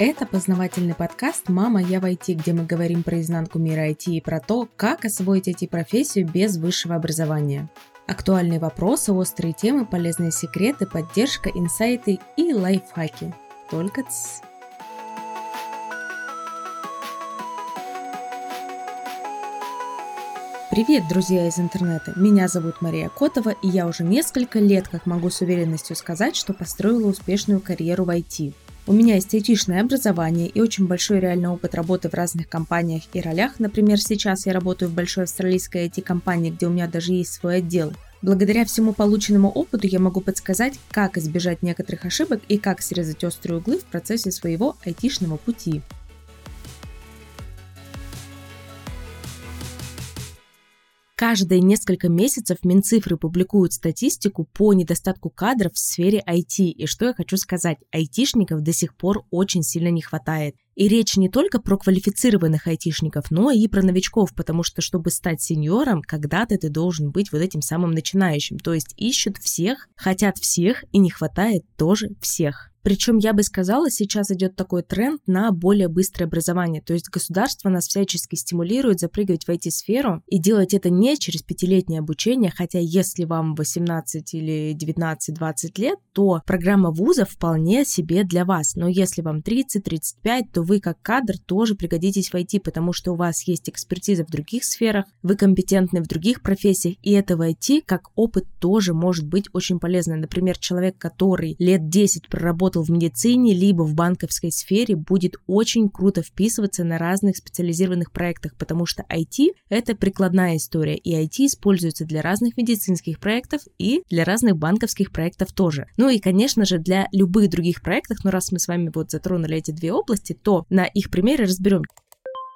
Это познавательный подкаст «Мама, я в IT», где мы говорим про изнанку мира IT и про то, как освоить IT-профессию без высшего образования. Актуальные вопросы, острые темы, полезные секреты, поддержка, инсайты и лайфхаки. Только ц. Привет, друзья из интернета! Меня зовут Мария Котова, и я уже несколько лет как могу с уверенностью сказать, что построила успешную карьеру в IT. У меня есть айтишное образование и очень большой реальный опыт работы в разных компаниях и ролях. Например, сейчас я работаю в большой австралийской IT-компании, где у меня даже есть свой отдел. Благодаря всему полученному опыту я могу подсказать, как избежать некоторых ошибок и как срезать острые углы в процессе своего айтишного пути. Каждые несколько месяцев Минцифры публикуют статистику по недостатку кадров в сфере IT. И что я хочу сказать, айтишников до сих пор очень сильно не хватает. И речь не только про квалифицированных айтишников, но и про новичков, потому что, чтобы стать сеньором, когда-то ты должен быть вот этим самым начинающим. То есть ищут всех, хотят всех, и не хватает тоже всех. Причем я бы сказала, сейчас идет такой тренд на более быстрое образование. То есть государство нас всячески стимулирует запрыгивать в IT-сферу и делать это не через пятилетнее обучение, хотя если вам 18 или 19-20 лет, то программа вуза вполне себе для вас. Но если вам 30-35, то вы как кадр тоже пригодитесь в IT, потому что у вас есть экспертиза в других сферах, вы компетентны в других профессиях, и это в IT как опыт тоже может быть очень полезно. Например, человек, который лет 10 проработал работал в медицине, либо в банковской сфере, будет очень круто вписываться на разных специализированных проектах, потому что IT — это прикладная история, и IT используется для разных медицинских проектов и для разных банковских проектов тоже. Ну и, конечно же, для любых других проектов, но раз мы с вами вот затронули эти две области, то на их примере разберем,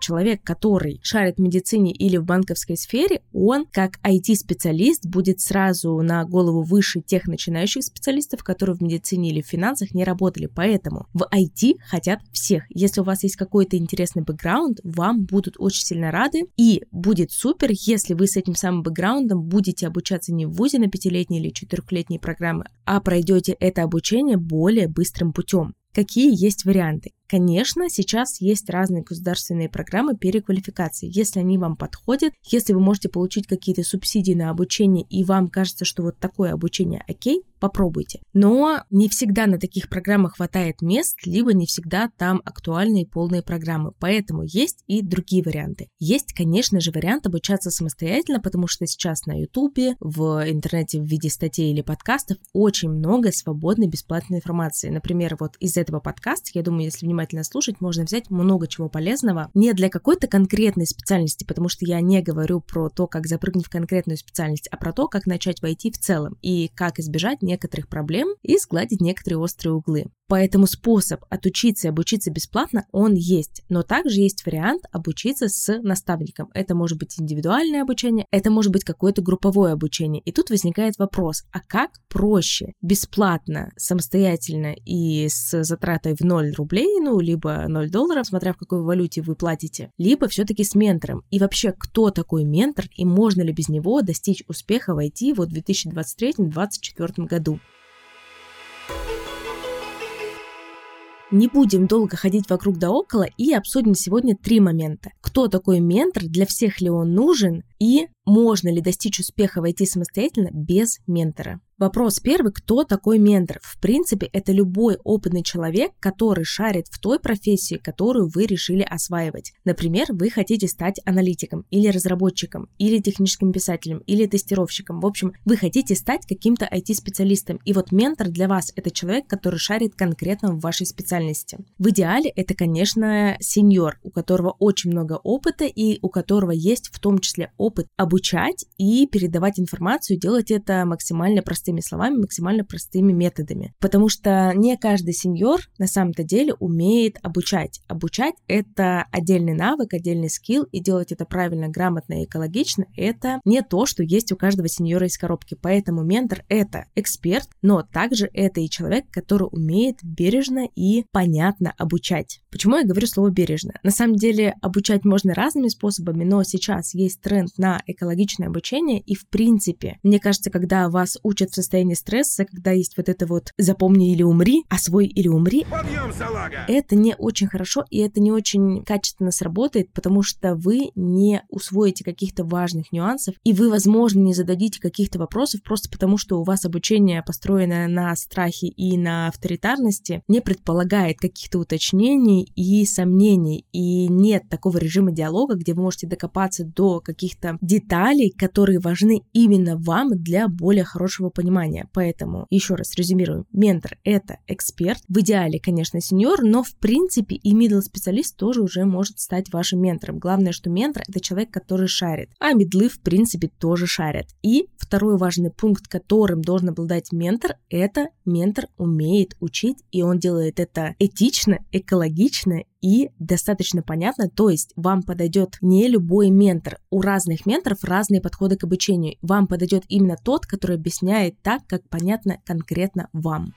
человек, который шарит в медицине или в банковской сфере, он как IT-специалист будет сразу на голову выше тех начинающих специалистов, которые в медицине или в финансах не работали. Поэтому в IT хотят всех. Если у вас есть какой-то интересный бэкграунд, вам будут очень сильно рады. И будет супер, если вы с этим самым бэкграундом будете обучаться не в ВУЗе на пятилетней или четырехлетней программы, а пройдете это обучение более быстрым путем. Какие есть варианты? Конечно, сейчас есть разные государственные программы переквалификации. Если они вам подходят, если вы можете получить какие-то субсидии на обучение и вам кажется, что вот такое обучение окей, попробуйте. Но не всегда на таких программах хватает мест, либо не всегда там актуальные полные программы. Поэтому есть и другие варианты. Есть, конечно же, вариант обучаться самостоятельно, потому что сейчас на Ютубе, в интернете в виде статей или подкастов очень много свободной бесплатной информации. Например, вот из этого подкаста, я думаю, если внимательно слушать, можно взять много чего полезного. Не для какой-то конкретной специальности, потому что я не говорю про то, как запрыгнуть в конкретную специальность, а про то, как начать войти в целом и как избежать некоторых проблем и сгладить некоторые острые углы. Поэтому способ отучиться и обучиться бесплатно, он есть. Но также есть вариант обучиться с наставником. Это может быть индивидуальное обучение, это может быть какое-то групповое обучение. И тут возникает вопрос, а как проще бесплатно, самостоятельно и с затратой в 0 рублей, ну, либо 0 долларов, смотря в какой валюте вы платите, либо все-таки с ментором. И вообще, кто такой ментор и можно ли без него достичь успеха в IT вот в 2023-2024 году? Не будем долго ходить вокруг да около и обсудим сегодня три момента. Кто такой ментор, для всех ли он нужен и можно ли достичь успеха войти самостоятельно без ментора. Вопрос первый, кто такой ментор? В принципе, это любой опытный человек, который шарит в той профессии, которую вы решили осваивать. Например, вы хотите стать аналитиком или разработчиком, или техническим писателем, или тестировщиком. В общем, вы хотите стать каким-то IT-специалистом. И вот ментор для вас это человек, который шарит конкретно в вашей специальности. В идеале это, конечно, сеньор, у которого очень много опыта и у которого есть в том числе опыт обучать и передавать информацию, делать это максимально простым простыми словами, максимально простыми методами. Потому что не каждый сеньор на самом-то деле умеет обучать. Обучать — это отдельный навык, отдельный скилл, и делать это правильно, грамотно и экологично — это не то, что есть у каждого сеньора из коробки. Поэтому ментор — это эксперт, но также это и человек, который умеет бережно и понятно обучать. Почему я говорю слово бережно? На самом деле обучать можно разными способами, но сейчас есть тренд на экологичное обучение. И в принципе, мне кажется, когда вас учат в состоянии стресса, когда есть вот это вот «запомни или умри», «освой или умри», Подъем, это не очень хорошо и это не очень качественно сработает, потому что вы не усвоите каких-то важных нюансов, и вы, возможно, не зададите каких-то вопросов просто потому, что у вас обучение, построенное на страхе и на авторитарности, не предполагает каких-то уточнений и сомнений, и нет такого режима диалога, где вы можете докопаться до каких-то деталей, которые важны именно вам для более хорошего понимания. Поэтому, еще раз резюмируем, ментор — это эксперт, в идеале, конечно, сеньор, но в принципе и middle специалист тоже уже может стать вашим ментором. Главное, что ментор — это человек, который шарит, а медлы, в принципе, тоже шарят. И второй важный пункт, которым должен обладать ментор, это ментор умеет учить, и он делает это этично, экологично и достаточно понятно, то есть вам подойдет не любой ментор. У разных менторов разные подходы к обучению. Вам подойдет именно тот, который объясняет так, как понятно конкретно вам.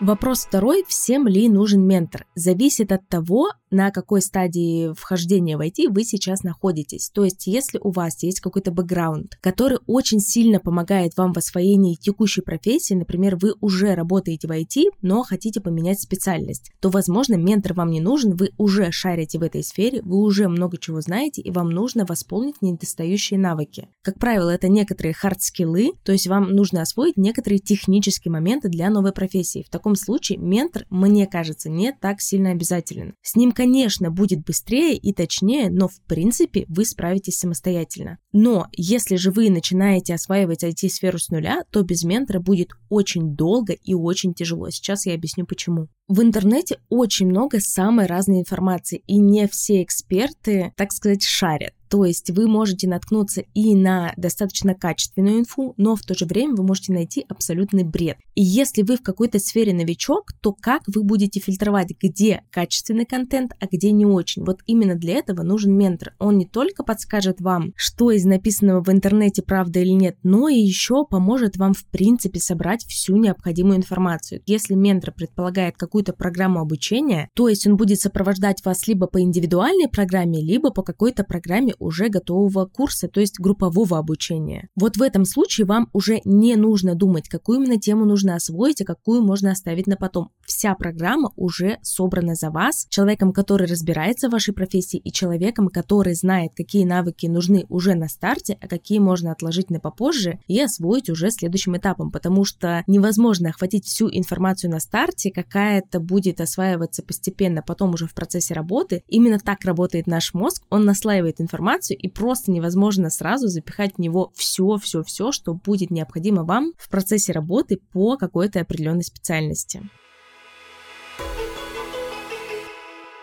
Вопрос второй, всем ли нужен ментор? Зависит от того, на какой стадии вхождения в IT вы сейчас находитесь. То есть, если у вас есть какой-то бэкграунд, который очень сильно помогает вам в освоении текущей профессии, например, вы уже работаете в IT, но хотите поменять специальность, то, возможно, ментор вам не нужен, вы уже шарите в этой сфере, вы уже много чего знаете, и вам нужно восполнить недостающие навыки. Как правило, это некоторые хард-скиллы, то есть вам нужно освоить некоторые технические моменты для новой профессии. В таком случае ментор, мне кажется, не так сильно обязателен. С ним конечно, будет быстрее и точнее, но в принципе вы справитесь самостоятельно. Но если же вы начинаете осваивать IT-сферу с нуля, то без ментора будет очень долго и очень тяжело. Сейчас я объясню почему. В интернете очень много самой разной информации, и не все эксперты, так сказать, шарят. То есть вы можете наткнуться и на достаточно качественную инфу, но в то же время вы можете найти абсолютный бред. И если вы в какой-то сфере новичок, то как вы будете фильтровать, где качественный контент, а где не очень? Вот именно для этого нужен ментор. Он не только подскажет вам, что из написанного в интернете правда или нет, но и еще поможет вам в принципе собрать всю необходимую информацию. Если ментор предполагает какую-то программу обучения, то есть он будет сопровождать вас либо по индивидуальной программе, либо по какой-то программе уже готового курса, то есть группового обучения. Вот в этом случае вам уже не нужно думать, какую именно тему нужно освоить, а какую можно оставить на потом. Вся программа уже собрана за вас, человеком, который разбирается в вашей профессии и человеком, который знает, какие навыки нужны уже на старте, а какие можно отложить на попозже и освоить уже следующим этапом, потому что невозможно охватить всю информацию на старте, какая-то будет осваиваться постепенно, потом уже в процессе работы. Именно так работает наш мозг, он наслаивает информацию информацию, и просто невозможно сразу запихать в него все-все-все, что будет необходимо вам в процессе работы по какой-то определенной специальности.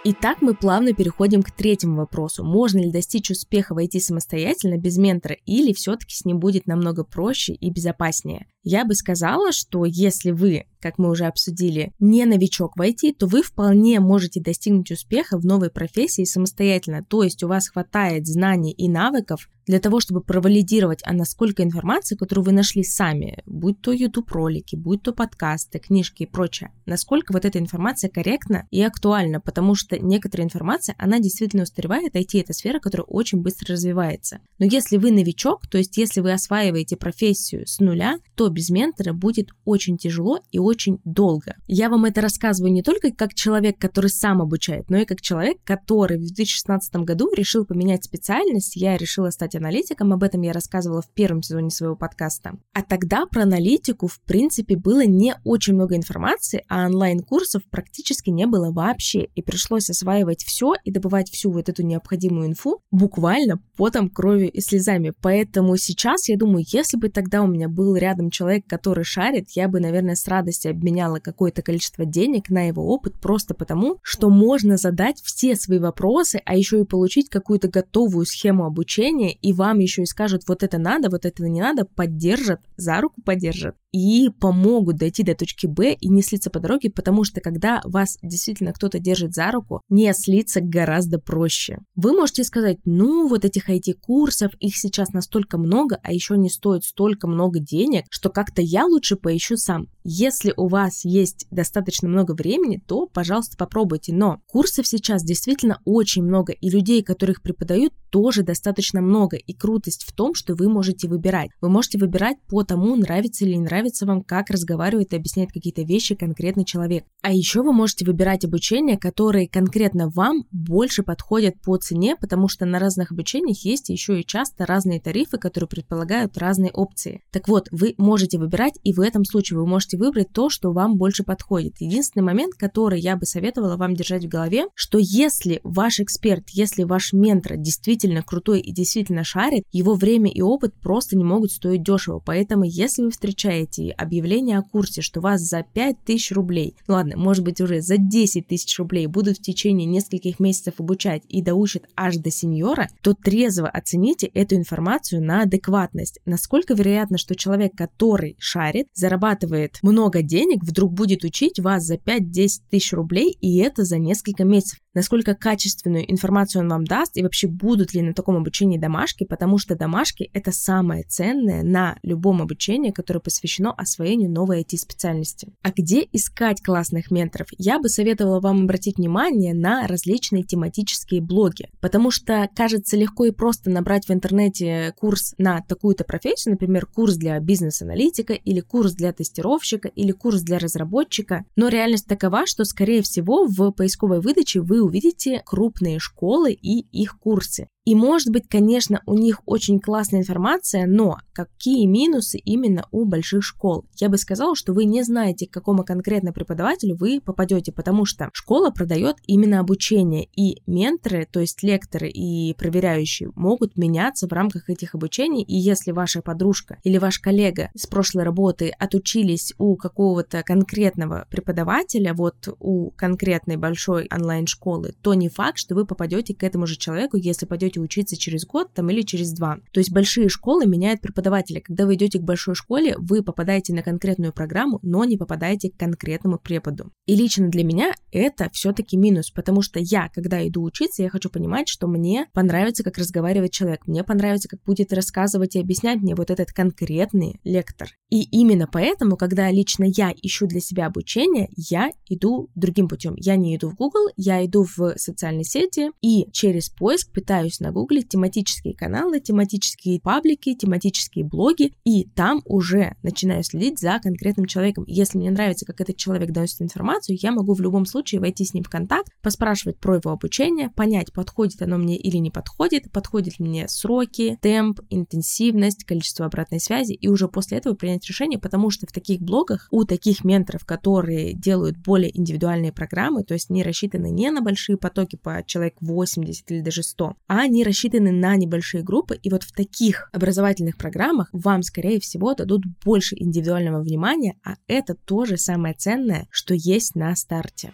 Итак, мы плавно переходим к третьему вопросу. Можно ли достичь успеха войти самостоятельно без ментора или все-таки с ним будет намного проще и безопаснее? Я бы сказала, что если вы, как мы уже обсудили, не новичок в IT, то вы вполне можете достигнуть успеха в новой профессии самостоятельно. То есть у вас хватает знаний и навыков для того, чтобы провалидировать, а насколько информация, которую вы нашли сами, будь то YouTube-ролики, будь то подкасты, книжки и прочее, насколько вот эта информация корректна и актуальна, потому что некоторая информация, она действительно устаревает, IT — это сфера, которая очень быстро развивается. Но если вы новичок, то есть если вы осваиваете профессию с нуля, то без ментора будет очень тяжело и очень долго. Я вам это рассказываю не только как человек, который сам обучает, но и как человек, который в 2016 году решил поменять специальность. Я решила стать аналитиком, об этом я рассказывала в первом сезоне своего подкаста. А тогда про аналитику, в принципе, было не очень много информации, а онлайн-курсов практически не было вообще. И пришлось осваивать все и добывать всю вот эту необходимую инфу буквально потом, кровью и слезами. Поэтому сейчас, я думаю, если бы тогда у меня был рядом человек, который шарит, я бы, наверное, с радостью обменяла какое-то количество денег на его опыт просто потому, что можно задать все свои вопросы, а еще и получить какую-то готовую схему обучения, и вам еще и скажут, вот это надо, вот это не надо, поддержат, за руку поддержат и помогут дойти до точки Б и не слиться по дороге, потому что когда вас действительно кто-то держит за руку, не слиться гораздо проще. Вы можете сказать, ну вот этих IT-курсов, их сейчас настолько много, а еще не стоит столько много денег, что как-то я лучше поищу сам. Если у вас есть достаточно много времени, то, пожалуйста, попробуйте. Но курсов сейчас действительно очень много, и людей, которых преподают, тоже достаточно много. И крутость в том, что вы можете выбирать. Вы можете выбирать по тому, нравится или не нравится вам, как разговаривает и объясняет какие-то вещи конкретный человек. А еще вы можете выбирать обучение, которое конкретно вам больше подходит по цене, потому что на разных обучениях есть еще и часто разные тарифы, которые предполагают разные опции. Так вот, вы можете выбирать, и в этом случае вы можете выбрать то, что вам больше подходит. Единственный момент, который я бы советовала вам держать в голове, что если ваш эксперт, если ваш ментор действительно крутой и действительно шарит, его время и опыт просто не могут стоить дешево. Поэтому, если вы встречаете объявление о курсе, что вас за 5000 рублей, ну ладно, может быть уже за 10 тысяч рублей будут в течение нескольких месяцев обучать и доучат аж до сеньора, то трезво оцените эту информацию на адекватность. Насколько вероятно, что человек, который шарит, зарабатывает много денег, вдруг будет учить вас за 5-10 тысяч рублей, и это за несколько месяцев насколько качественную информацию он вам даст и вообще будут ли на таком обучении домашки, потому что домашки — это самое ценное на любом обучении, которое посвящено освоению новой IT-специальности. А где искать классных менторов? Я бы советовала вам обратить внимание на различные тематические блоги, потому что кажется легко и просто набрать в интернете курс на такую-то профессию, например, курс для бизнес-аналитика или курс для тестировщика или курс для разработчика, но реальность такова, что, скорее всего, в поисковой выдаче вы увидите крупные школы и их курсы. И может быть, конечно, у них очень классная информация, но какие минусы именно у больших школ? Я бы сказала, что вы не знаете, к какому конкретно преподавателю вы попадете, потому что школа продает именно обучение, и менторы, то есть лекторы и проверяющие, могут меняться в рамках этих обучений, и если ваша подружка или ваш коллега с прошлой работы отучились у какого-то конкретного преподавателя, вот у конкретной большой онлайн-школы, то не факт, что вы попадете к этому же человеку, если пойдете будете учиться через год там или через два. То есть большие школы меняют преподавателя. Когда вы идете к большой школе, вы попадаете на конкретную программу, но не попадаете к конкретному преподу. И лично для меня это все-таки минус, потому что я, когда иду учиться, я хочу понимать, что мне понравится, как разговаривает человек, мне понравится, как будет рассказывать и объяснять мне вот этот конкретный лектор. И именно поэтому, когда лично я ищу для себя обучение, я иду другим путем. Я не иду в Google, я иду в социальные сети и через поиск пытаюсь нагуглить тематические каналы, тематические паблики, тематические блоги, и там уже начинаю следить за конкретным человеком. Если мне нравится, как этот человек доносит информацию, я могу в любом случае войти с ним в контакт, поспрашивать про его обучение, понять, подходит оно мне или не подходит, ли мне сроки, темп, интенсивность, количество обратной связи, и уже после этого принять решение, потому что в таких блогах у таких менторов, которые делают более индивидуальные программы, то есть не рассчитаны не на большие потоки по человек 80 или даже 100, а они рассчитаны на небольшие группы, и вот в таких образовательных программах вам, скорее всего, дадут больше индивидуального внимания, а это тоже самое ценное, что есть на старте.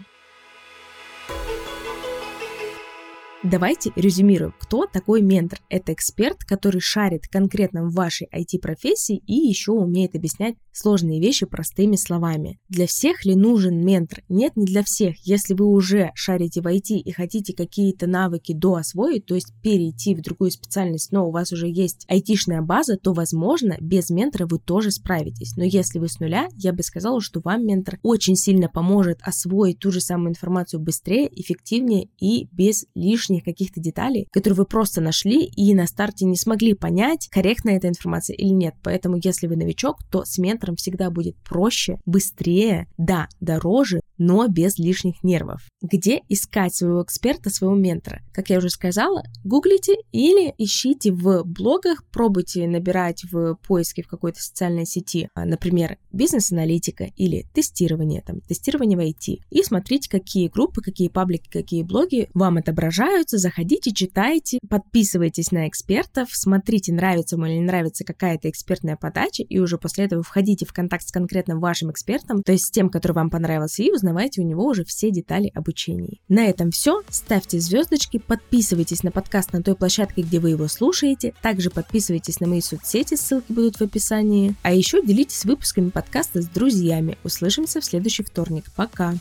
Давайте резюмируем, кто такой ментор. Это эксперт, который шарит конкретно в вашей IT-профессии и еще умеет объяснять сложные вещи простыми словами. Для всех ли нужен ментор? Нет, не для всех. Если вы уже шарите в IT и хотите какие-то навыки доосвоить, то есть перейти в другую специальность, но у вас уже есть айтишная база, то, возможно, без ментора вы тоже справитесь. Но если вы с нуля, я бы сказала, что вам ментор очень сильно поможет освоить ту же самую информацию быстрее, эффективнее и без лишних лишних каких-то деталей, которые вы просто нашли и на старте не смогли понять, корректна эта информация или нет. Поэтому, если вы новичок, то с ментором всегда будет проще, быстрее, да, дороже, но без лишних нервов. Где искать своего эксперта, своего ментора? Как я уже сказала, гуглите или ищите в блогах, пробуйте набирать в поиске в какой-то социальной сети, а, например, бизнес-аналитика или тестирование, там, тестирование в IT, и смотрите, какие группы, какие паблики, какие блоги вам отображаются, заходите, читайте, подписывайтесь на экспертов, смотрите, нравится вам или не нравится какая-то экспертная подача, и уже после этого входите в контакт с конкретным вашим экспертом, то есть с тем, который вам понравился, и узнавайте у него уже все детали обучения. На этом все. Ставьте звездочки, подписывайтесь на подкаст на той площадке, где вы его слушаете. Также подписывайтесь на мои соцсети, ссылки будут в описании. А еще делитесь выпусками подкаста с друзьями. Услышимся в следующий вторник. Пока!